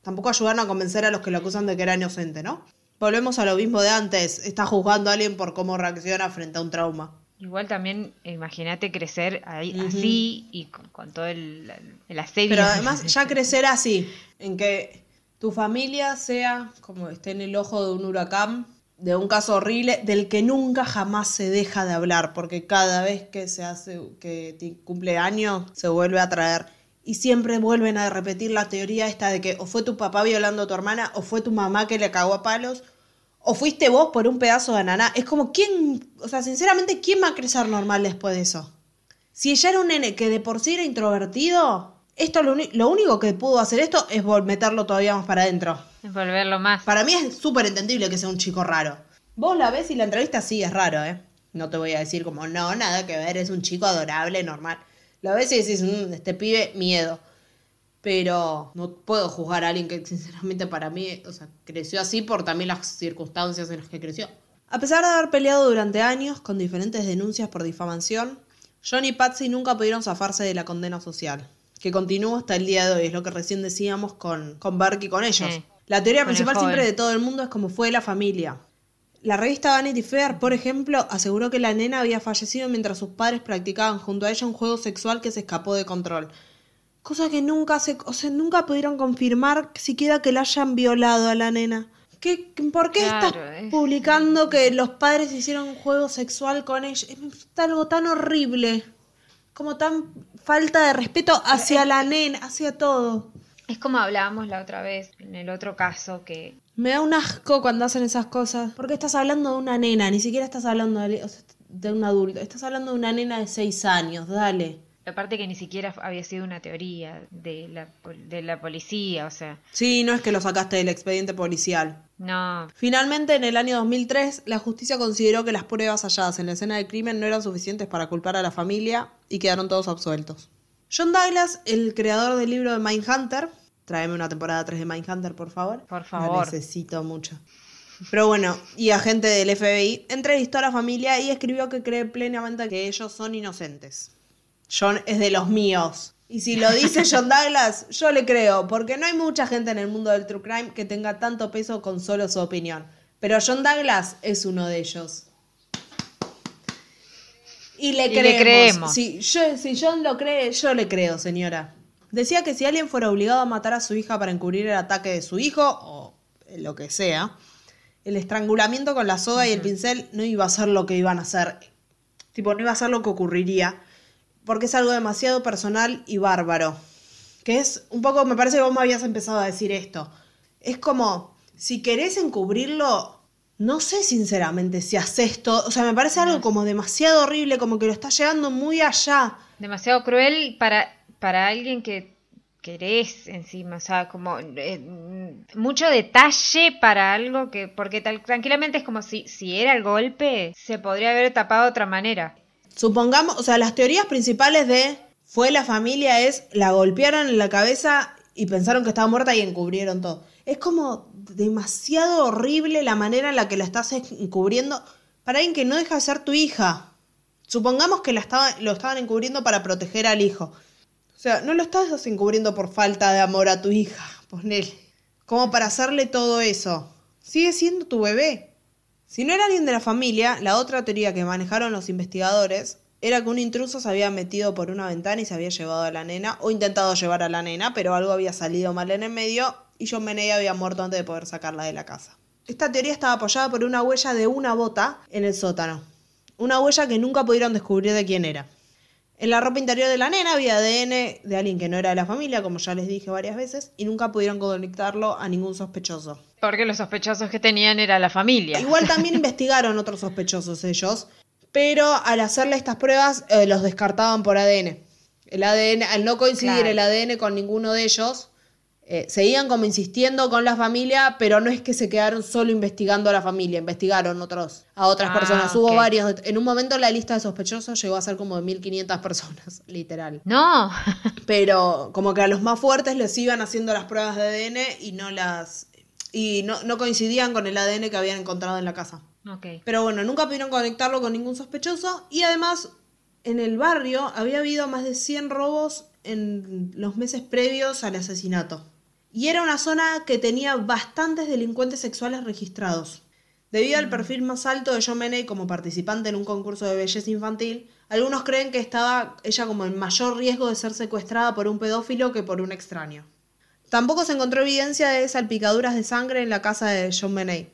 tampoco ayudaron a convencer a los que lo acusan de que era inocente, ¿no? Volvemos a lo mismo de antes, está juzgando a alguien por cómo reacciona frente a un trauma. Igual también, imagínate crecer ahí así y con, con todo el, el asedio. Pero además [laughs] ya crecer así, en que tu familia sea como esté en el ojo de un huracán, de un caso horrible, del que nunca jamás se deja de hablar, porque cada vez que se hace, que cumple años, se vuelve a traer. Y siempre vuelven a repetir la teoría esta de que o fue tu papá violando a tu hermana, o fue tu mamá que le cagó a palos, o fuiste vos por un pedazo de ananá. Es como, ¿quién? O sea, sinceramente, ¿quién va a crecer normal después de eso? Si ella era un nene que de por sí era introvertido, esto lo, lo único que pudo hacer esto es meterlo todavía más para adentro. Volverlo más. Para mí es súper entendible que sea un chico raro. Vos la ves y la entrevista sí es raro, ¿eh? No te voy a decir como, no, nada que ver, es un chico adorable, normal. La ves y decís, "Mm, este pibe, miedo. Pero no puedo juzgar a alguien que sinceramente para mí, o sea, creció así por también las circunstancias en las que creció. A pesar de haber peleado durante años con diferentes denuncias por difamación, John y Patsy nunca pudieron zafarse de la condena social, que continúa hasta el día de hoy, es lo que recién decíamos con, con Berk y con ellos. Sí. La teoría principal siempre de todo el mundo es como fue la familia. La revista Vanity Fair, por ejemplo, aseguró que la nena había fallecido mientras sus padres practicaban junto a ella un juego sexual que se escapó de control. Cosa que nunca se, o sea, nunca pudieron confirmar siquiera que la hayan violado a la nena. ¿Qué, ¿Por qué Claro, estás es- publicando que los padres hicieron un juego sexual con ella? Es algo tan horrible. Como tan falta de respeto hacia la nena, hacia todo. Es como hablábamos la otra vez, en el otro caso, que Me da un asco cuando hacen esas cosas. Porque estás hablando de una nena, ni siquiera estás hablando de, o sea, de un adulto. Estás hablando de una nena de seis años, dale. Aparte que ni siquiera había sido una teoría de la, de la policía, o sea, Sí, no es que lo sacaste del expediente policial. no, Finalmente, en el año 2003, la justicia consideró que las pruebas halladas en la escena del crimen no eran suficientes para culpar a la familia y quedaron todos absueltos. John Douglas, el creador del libro de Mindhunter, tráeme una temporada 3 de Mindhunter, por favor. Por La favor. necesito mucho. Pero bueno, y agente del FBI, entrevistó a la familia y escribió que cree plenamente que ellos son inocentes. John es de los míos. Y si lo dice John [laughs] Douglas, yo le creo, porque no hay mucha gente en el mundo del true crime que tenga tanto peso con solo su opinión. Pero John Douglas es uno de ellos. Y le Y le creemos. creemos. Si, yo, si John lo cree, yo le creo, señora. Decía que si alguien fuera obligado a matar a su hija para encubrir el ataque de su hijo, o lo que sea, el estrangulamiento con la soga y el pincel no iba a ser lo que iban a hacer. Tipo, no iba a ser lo que ocurriría. Porque es algo demasiado personal y bárbaro. Que es un poco, me parece que vos me habías empezado a decir esto. Es como, si querés encubrirlo, no sé sinceramente si haces esto. O sea, me parece algo como demasiado horrible, como que lo está llevando muy allá. demasiado cruel para, para alguien que querés encima, o sea, como eh, mucho detalle para algo que, porque tal, tranquilamente es como si, si era el golpe, se podría haber tapado de otra manera. Supongamos, o sea, las teorías principales de fue la familia es la golpearon en la cabeza y pensaron que estaba muerta y encubrieron todo. Es como demasiado horrible la manera en la que la estás encubriendo para alguien que no deja de ser tu hija. Supongamos que la estaba, lo estaban encubriendo para proteger al hijo. O sea, no lo estás encubriendo por falta de amor a tu hija, ponele. Como para hacerle todo eso. Sigue siendo tu bebé. Si no era alguien de la familia, la otra teoría que manejaron los investigadores era que un intruso se había metido por una ventana y se había llevado a la nena, o intentado llevar a la nena, pero algo había salido mal en el medio y John Benet había muerto antes de poder sacarla de la casa. Esta teoría estaba apoyada por una huella de una bota en el sótano. Una huella que nunca pudieron descubrir de quién era. En la ropa interior de la nena había ADN de alguien que no era de la familia, como ya les dije varias veces, y nunca pudieron conectarlo a ningún sospechoso. Porque los sospechosos que tenían era la familia. Igual [laughs] también investigaron otros sospechosos ellos, pero al hacerle estas pruebas eh, los descartaban por ADN. El ADN, al no coincidir Claro. el ADN con ninguno de ellos, Eh, seguían como insistiendo con la familia, pero no es que se quedaron solo investigando a la familia, investigaron otros, a otras Ah, personas. Hubo ok. varios. En un momento la lista de sospechosos llegó a ser como de 1500 [laughs] personas, literal. No. [laughs] Pero como que a los más fuertes les iban haciendo las pruebas de ADN y no las. y no, no coincidían con el ADN que habían encontrado en la casa. ok. Pero bueno, nunca pudieron conectarlo con ningún sospechoso y además en el barrio había habido más de 100 robos en los meses previos al asesinato. Y era una zona que tenía bastantes delincuentes sexuales registrados. Debido al perfil más alto de John Meney como participante en un concurso de belleza infantil, algunos creen que estaba ella como en mayor riesgo de ser secuestrada por un pedófilo que por un extraño. Tampoco se encontró evidencia de salpicaduras de sangre en la casa de John Meney.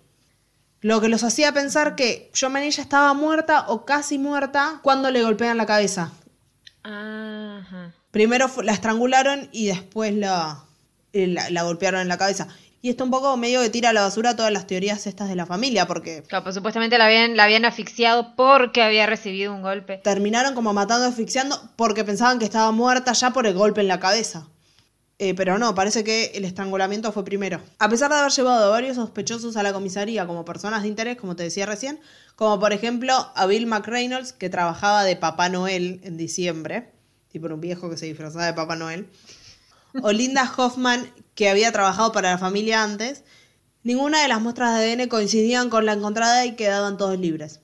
Lo que los hacía pensar que John Meney ya estaba muerta o casi muerta cuando le golpean la cabeza. Ajá. Primero la estrangularon y después la, la, la golpearon en la cabeza. Y esto un poco medio que tira a la basura todas las teorías estas de la familia, porque Claro, pues supuestamente la habían, la habían asfixiado porque había recibido un golpe. terminaron como matando, asfixiando, porque pensaban que estaba muerta ya por el golpe en la cabeza. Eh, pero no, parece que el estrangulamiento fue primero. A pesar de haber llevado a varios sospechosos a la comisaría como personas de interés, como te decía recién, como por ejemplo a Bill McReynolds, que trabajaba de Papá Noel en diciembre, tipo era un viejo que se disfrazaba de Papá Noel, o Linda Hoffman, que había trabajado para la familia antes, ninguna de las muestras de ADN coincidían con la encontrada y quedaban todos libres.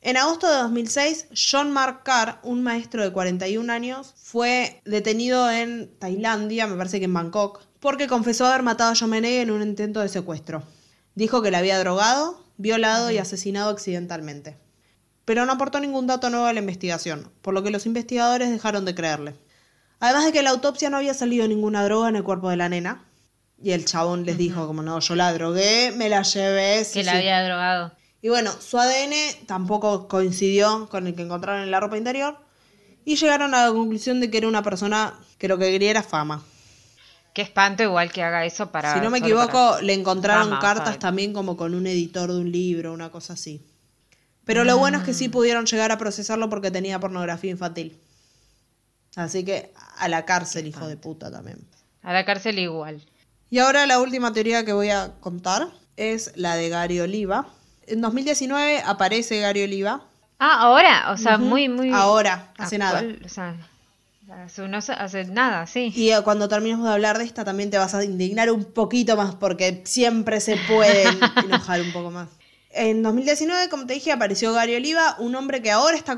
En agosto de 2006, John Mark Carr, un maestro de 41 años, fue detenido en Tailandia, me parece que en Bangkok, porque confesó haber matado a John Meney en un intento de secuestro. Dijo que la había drogado, violado y asesinado accidentalmente. Pero no aportó ningún dato nuevo a la investigación, por lo que los investigadores dejaron de creerle. Además de que en la autopsia no había salido ninguna droga en el cuerpo de la nena. Y el chabón les dijo, como no, yo la drogué, me la llevé. sí, que la sí". había drogado. Y bueno, su ADN tampoco coincidió con el que encontraron en la ropa interior. Y llegaron a la conclusión de que era una persona que lo que quería era fama. Qué espanto igual que haga eso para... si no me equivoco, le encontraron fama, cartas también como con un editor de un libro, una cosa así. Pero lo bueno es que sí Mm. pudieron llegar a procesarlo porque tenía pornografía infantil. Así que a la cárcel, hijo de puta también. A la cárcel igual. Y ahora la última teoría que voy a contar es la de Gary Oliva. En 2019 aparece Gary Oliva. Ah, ahora, o sea, muy, muy... Ahora, hace nada. O sea, hace, hace nada, sí. Y eh, cuando terminemos de hablar de esta también te vas a indignar un poquito más porque siempre se puede [laughs] enojar un poco más. En 2019, como te dije, apareció Gary Oliva, un hombre que ahora está,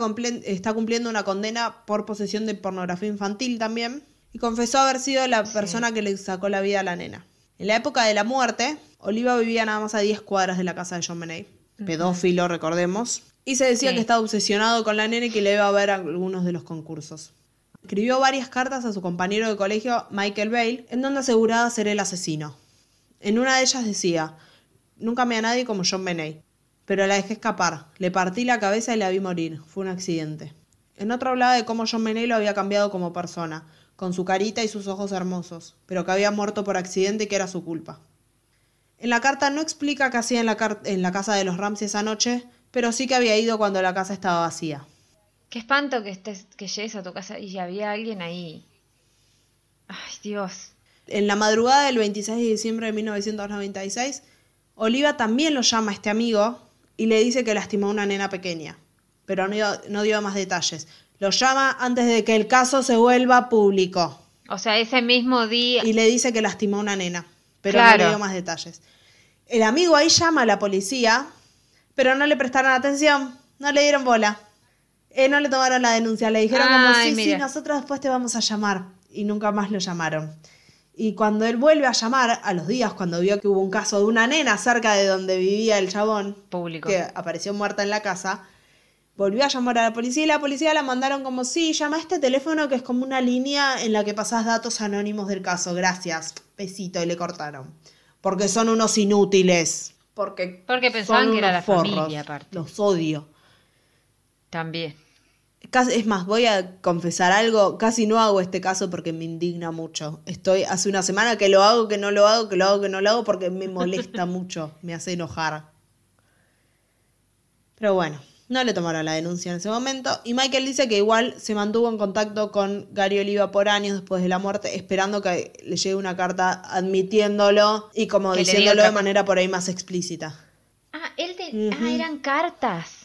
cumpliendo una condena por posesión de pornografía infantil también, y confesó haber sido la persona que le sacó la vida a la nena. En la época de la muerte, Oliva vivía nada más a 10 cuadras de la casa de John Benet, pedófilo, recordemos, y se decía Sí. que estaba obsesionado con la nena y que le iba a ver a algunos de los concursos. Escribió varias cartas a su compañero de colegio, Michael Bale, en donde aseguraba ser el asesino. En una de ellas decía, nunca amé a nadie como John Benet, pero la dejé escapar, le partí la cabeza y la vi morir, fue un accidente. En otra hablaba de cómo John Benet lo había cambiado como persona, con su carita y sus ojos hermosos, pero que había muerto por accidente y que era su culpa. En la carta no explica qué hacía en la, en la casa de los Ramsey esa noche, pero sí que había ido cuando la casa estaba vacía. Qué espanto que estés, que llegues a tu casa y había alguien ahí. Ay, Dios. En la madrugada del 26 de diciembre de 1996, Oliva también lo llama a este amigo y le dice que lastimó a una nena pequeña, pero no dio, no dio más detalles. Lo llama antes de que el caso se vuelva público O sea, ese mismo día... y le dice que lastimó a una nena, pero Claro. no le dio más detalles. El amigo ahí llama a la policía, pero no le prestaron atención, no le dieron bola. Eh, no le tomaron la denuncia, le dijeron como, Ay, sí, sí, mira. nosotros después te vamos a llamar. Y nunca más lo llamaron. Y cuando él vuelve a llamar, a los días, cuando vio que hubo un caso de una nena cerca de donde vivía el chabón, Público. que apareció muerta en la casa, volvió a llamar a la policía y la policía la mandaron como, sí, llama a este teléfono que es como una línea en la que pasás datos anónimos del caso, gracias, besito, y le cortaron. Porque son unos inútiles. Porque, Porque pensaban son que era unos la forros. familia, aparte. Los odio. También. Casi- es más, voy a confesar algo, casi no hago este caso porque me indigna mucho. Estoy hace una semana que lo hago, que no lo hago, que lo hago, que no lo hago porque me molesta [laughs] mucho, me hace enojar. Pero bueno, No le tomaron la denuncia en ese momento. Y Michael dice que igual se mantuvo en contacto con Gary Oliva por años después de la muerte, esperando que le llegue una carta admitiéndolo y como Que diciéndolo de manera por ahí más explícita. Ah, él te... Ah, eran cartas.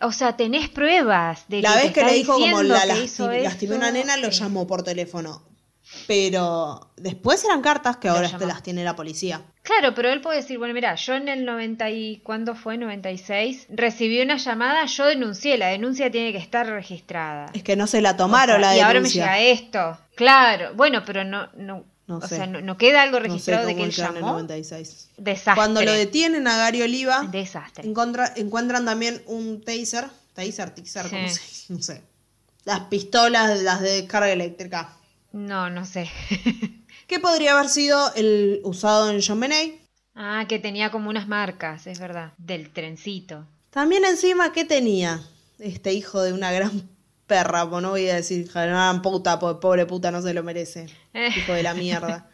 O sea, tenés pruebas de La que vez que le dijo como la que lasti- hizo lastimé a una nena, lo llamó por teléfono. Pero después eran cartas que Lo ahora te las tiene la policía. Claro, pero él puede decir, bueno, mira, yo en el 90 y ¿cuándo fue? 96, recibí una llamada, yo denuncié, la denuncia tiene que estar registrada. Es que no se la tomaron O sea, la y ahora me denuncia. llega esto. Claro, bueno, pero no no, No o sé. sea, no, no queda algo No sé registrado de que él quedó en el llamó. 96. Desastre. Cuando lo detienen a Gary Oliva, Desastre. encontra- encuentran también un taser. Taser, taser, ¿cómo Sí. se? No sé. Las pistolas, las de descarga eléctrica. No, no sé. [laughs] ¿Qué podría haber sido el usado en John Benet? ah, que tenía como unas marcas, es verdad, del trencito. También encima, ¿qué tenía? Este hijo de una gran perra, pues no voy a decir gran puta, pobre puta no se lo merece. Eh. Hijo de la [laughs] mierda.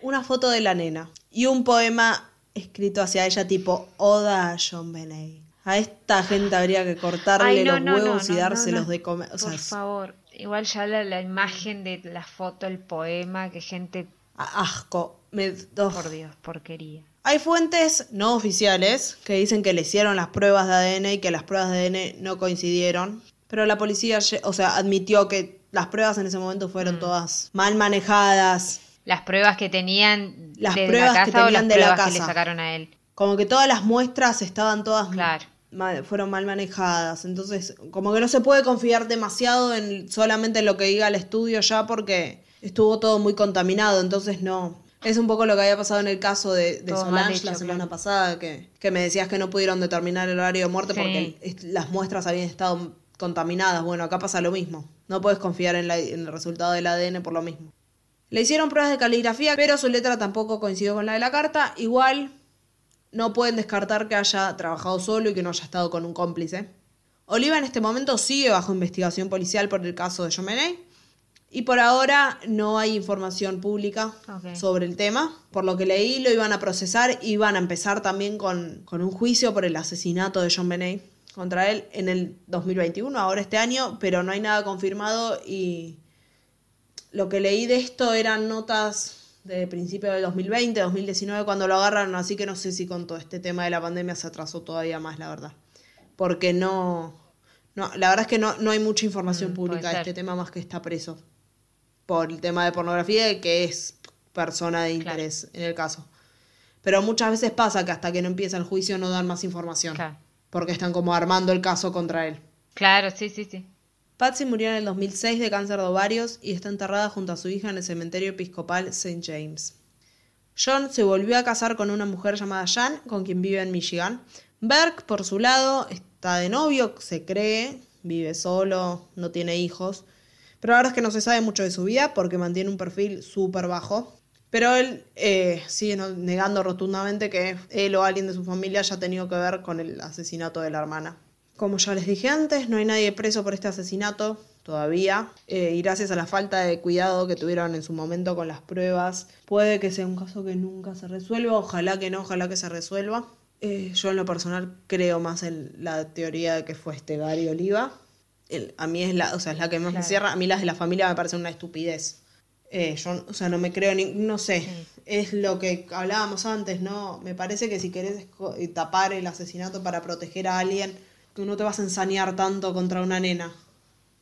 Una foto de la nena y un poema escrito hacia ella tipo Oda a John Benet. A esta gente habría que cortarle Ay, no, los no, no, huevos y dárselos de comer. O sea, Por favor, igual ya la, la imagen de la foto, el poema, que gente, asco. Me, oh. por Dios, porquería. Hay fuentes no oficiales que dicen que le hicieron las pruebas de ADN y que las pruebas de ADN no coincidieron. Pero la policía, o sea, admitió que las pruebas en ese momento fueron Mm. todas mal manejadas. Las pruebas que tenían Las de pruebas la que casa o tenían las de la pruebas que le casa. sacaron a él. Como que todas las muestras estaban todas Claro. mal- fueron mal manejadas. Entonces, como que no se puede confiar demasiado en solamente en lo que diga el estudio ya porque estuvo todo muy contaminado. Entonces, no. Es un poco lo que había pasado en el caso de, de Solange la semana claro. pasada, que, que me decías que no pudieron determinar el horario de muerte Sí. porque las muestras habían estado contaminadas. Bueno, acá pasa lo mismo. No puedes confiar en, la- en el resultado del ADN por lo mismo. Le hicieron pruebas de caligrafía, pero su letra tampoco coincidió con la de la carta. Igual no pueden descartar que haya trabajado solo y que no haya estado con un cómplice. Oliva en este momento sigue bajo investigación policial por el caso de John Benet. Y por ahora no hay información pública sobre el tema. Por lo que leí, lo iban a procesar y iban a empezar también con, con un juicio por el asesinato de John Benet contra él en el 2021, ahora este año, pero no hay nada confirmado y lo que leí de esto eran notas de principio del 2020, 2019 cuando lo agarraron, así que no sé si con todo este tema de la pandemia se atrasó todavía más, la verdad. Porque no, no la verdad es que no, no hay mucha información Mm, pública de este tema más que está preso por el tema de pornografía y que es persona de Claro. interés en el caso. Pero muchas veces pasa que hasta que no empieza el juicio no dan más información, Claro. Porque están como armando el caso contra él. Claro, sí, sí, sí. Patsy murió en el 2006 de cáncer de ovarios y está enterrada junto a su hija en el cementerio episcopal St. James. John se volvió a casar con una mujer llamada Jan, con quien vive en Michigan. Berg, por su lado, está de novio, se cree, vive solo, no tiene hijos. Pero la verdad es que no se sabe mucho de su vida porque mantiene un perfil súper bajo. Pero él eh, sigue negando rotundamente que él o alguien de su familia haya tenido que ver con el asesinato de la hermana. Como ya les dije antes, no hay nadie preso por este asesinato todavía. eh, y gracias a la falta de cuidado que tuvieron en su momento con las pruebas, puede que sea un caso que nunca se resuelva. Ojalá que no, ojalá que se resuelva. Eh, yo en lo personal creo más en la teoría de que fue este Gary Oliva. El- a mí es la, o sea, es la que más me cierra. A mí las de la familia me parecen una estupidez. Eh, yo, o sea, no me creo ni, no sé, Sí. es lo que hablábamos antes, ¿no? Me parece que si querés eh, tapar el asesinato para proteger a alguien, tú no te vas a ensañar tanto contra una nena,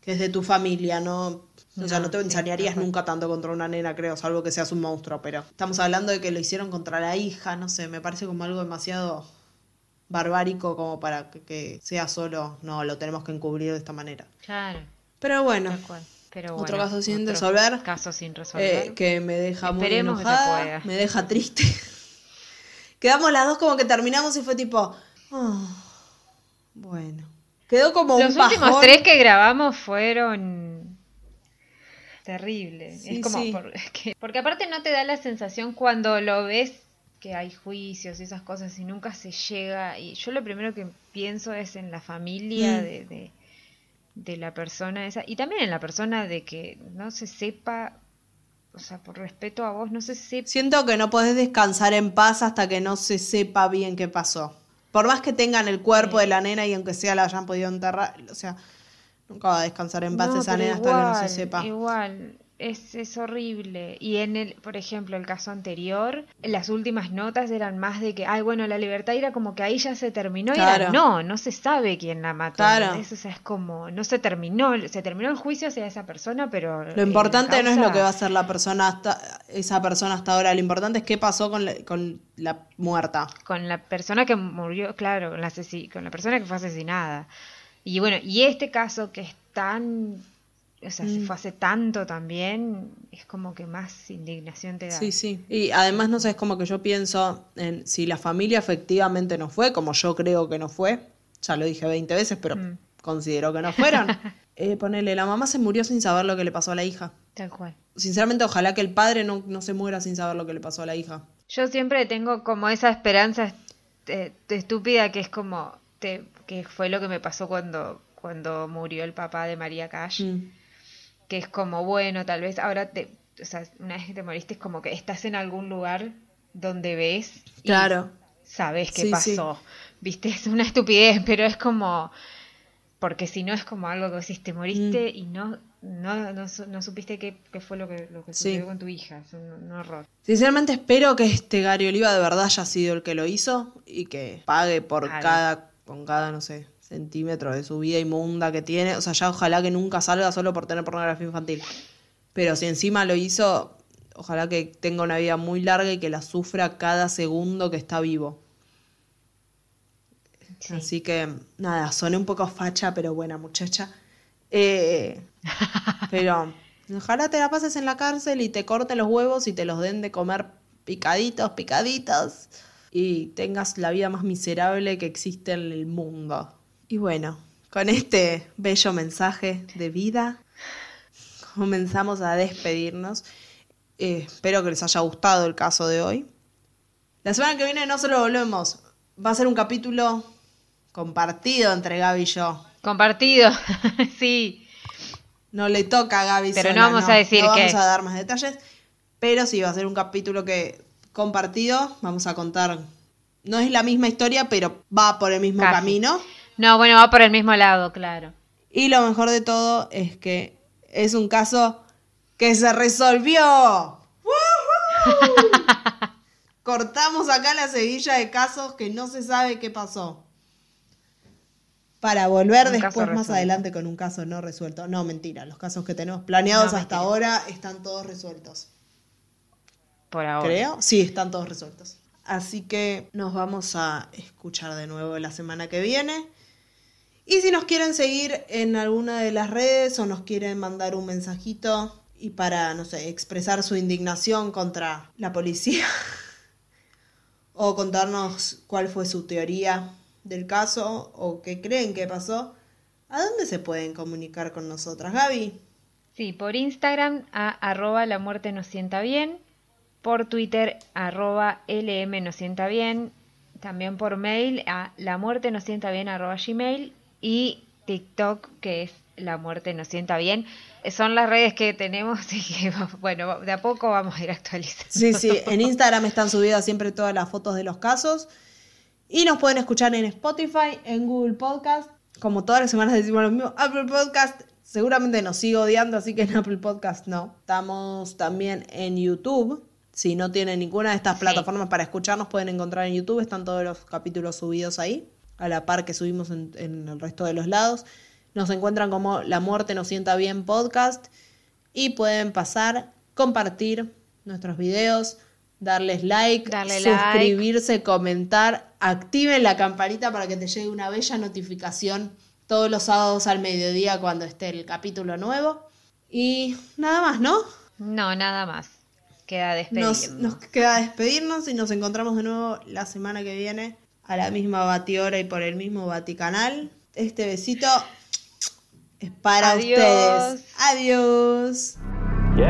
que es de tu familia, ¿no? O sea, No, te ensañarías nunca tanto contra una nena, creo, salvo que seas un monstruo, pero estamos hablando de que lo hicieron contra la hija, no sé, me parece como algo demasiado barbárico como para que, que sea solo, no, lo tenemos que encubrir de esta manera. Claro, Pero bueno, Pero Otro bueno, caso sin otro resolver. Caso sin resolver. Eh, que me deja muy Esperemos que se enojada, pueda. me deja triste. [laughs] Quedamos las dos como que terminamos y fue tipo, "Ah, bueno. Quedó como Los un últimos tres que grabamos fueron terribles. Sí, es como sí. por- es que- porque aparte no te da la sensación cuando lo ves que hay juicios y esas cosas y nunca se llega. Y yo lo primero que pienso es en la familia Mm. de, de, de la persona esa y también en la persona de que no se sepa, o sea, por respeto a vos, no se sepa. Siento que no podés descansar en paz hasta que no se sepa bien qué pasó. Por más que tengan el cuerpo de la nena y aunque sea la hayan podido enterrar, o sea, nunca va a descansar en paz No, esa nena hasta que no se sepa. Igual, es, es horrible. Y en el, por ejemplo, el caso anterior, las últimas notas eran más de que, ay, bueno, la libertad era como que ahí ya se terminó. Y era, Claro. no, no se sabe quién la mató. Claro. ¿entendés? O sea, es como, no se terminó, se terminó el juicio hacia esa persona, pero. Lo importante no es lo que va a ser hacer la persona hasta esa persona hasta ahora, lo importante es qué pasó con la, con la muerta. con la persona que murió, claro, con la, con la persona que fue asesinada. Y bueno, y este caso que es tan, o sea, Mm. se fue hace tanto también, es como que más indignación te da. Sí, sí. Y además, no sé, es como que yo pienso en si la familia efectivamente no fue, como yo creo que no fue, ya lo dije 20 veces, pero Mm. considero que no fueron. [laughs] eh, ponele, la mamá se murió sin saber lo que le pasó a la hija. Tal cual. Sinceramente, ojalá que el padre no, no se muera sin saber lo que le pasó a la hija. Yo siempre tengo como esa esperanza eh, estúpida que es como, te- que fue lo que me pasó cuando, cuando murió el papá de María Cash. Mm. Que es como, bueno, tal vez ahora te, o sea, una vez que te moriste es como que estás en algún lugar donde ves y Claro. sabes qué Sí, sí. pasó. Viste, [laughs] es una estupidez, pero es como, porque si no es como algo que decís, te moriste Mm. y no, no, no, no supiste qué, qué fue lo que, lo que Sí. sucedió con tu hija, es un, un horror. Sinceramente espero que este Gary Oliva de verdad haya sido el que lo hizo y que pague por Claro. cada, con cada, no sé, centímetro de su vida inmunda que tiene. O sea, ya ojalá que nunca salga solo por tener pornografía infantil. Pero si encima lo hizo, ojalá que tenga una vida muy larga y que la sufra cada segundo que está vivo. Sí. Así que, nada, soné un poco facha, pero buena muchacha. Eh, [laughs] pero ojalá te la pases en la cárcel y te corten los huevos y te los den de comer picaditos, picaditos. Y tengas la vida más miserable que existe en el mundo. Y bueno, con este bello mensaje de vida, comenzamos a despedirnos. Eh, espero que les haya gustado el caso de hoy. La semana que viene no solo volvemos, va a ser un capítulo compartido entre Gaby y yo. Compartido, [laughs] sí. No le toca a Gaby Pero no vamos a decir no qué. vamos a dar más detalles, pero sí va a ser un capítulo que compartido, vamos a contar. No es la misma historia, pero va por el mismo Casi. camino. No, bueno, va por el mismo lado, claro. Y lo mejor de todo es que es un caso que se resolvió. ¡Woohoo! [laughs] Cortamos acá la seguilla de casos que no se sabe qué pasó. Para volver Un después más adelante con un caso no resuelto. No, mentira, los casos que tenemos planeados No, hasta mentira. ahora están todos resueltos. Por ahora. Creo. Sí, están todos resueltos. Así que nos vamos a escuchar de nuevo la semana que viene. Y si nos quieren seguir en alguna de las redes o nos quieren mandar un mensajito y para, no sé, expresar su indignación contra la policía [laughs] o contarnos cuál fue su teoría del caso o qué creen que pasó, ¿a dónde se pueden comunicar con nosotras, Gaby? Sí, por Instagram a arroba la muerte nos sienta bien, por Twitter arroba lm nos sienta bien, también por mail a la muerte nos sienta bien arroba gmail y TikTok que es la muerte nos sienta bien. Son las redes que tenemos [laughs] y que, bueno, de a poco vamos a ir actualizando. Sí, sí, en Instagram están subidas siempre todas las fotos de los casos. Y nos pueden escuchar en Spotify, en Google Podcast. Como todas las semanas decimos lo mismo, Apple Podcast. Seguramente nos sigue odiando, así que en Apple Podcast no. Estamos también en YouTube. Si no tienen ninguna de estas Sí. plataformas para escucharnos, pueden encontrar en YouTube. Están todos los capítulos subidos ahí, a la par que subimos en, en el resto de los lados. Nos encuentran como La Muerte Nos Sienta Bien Podcast y pueden pasar, compartir nuestros videos, darles like, Darle like. suscribirse, comentar, activen la campanita para que te llegue una bella notificación todos los sábados al mediodía cuando esté el capítulo nuevo. Y nada más, ¿no? No, nada más. Queda Nos, despedirnos. nos queda despedirnos y nos encontramos de nuevo la semana que viene a la misma batihora y por el mismo Vaticanal. Este besito es para Adiós. ustedes. Adiós. Yes,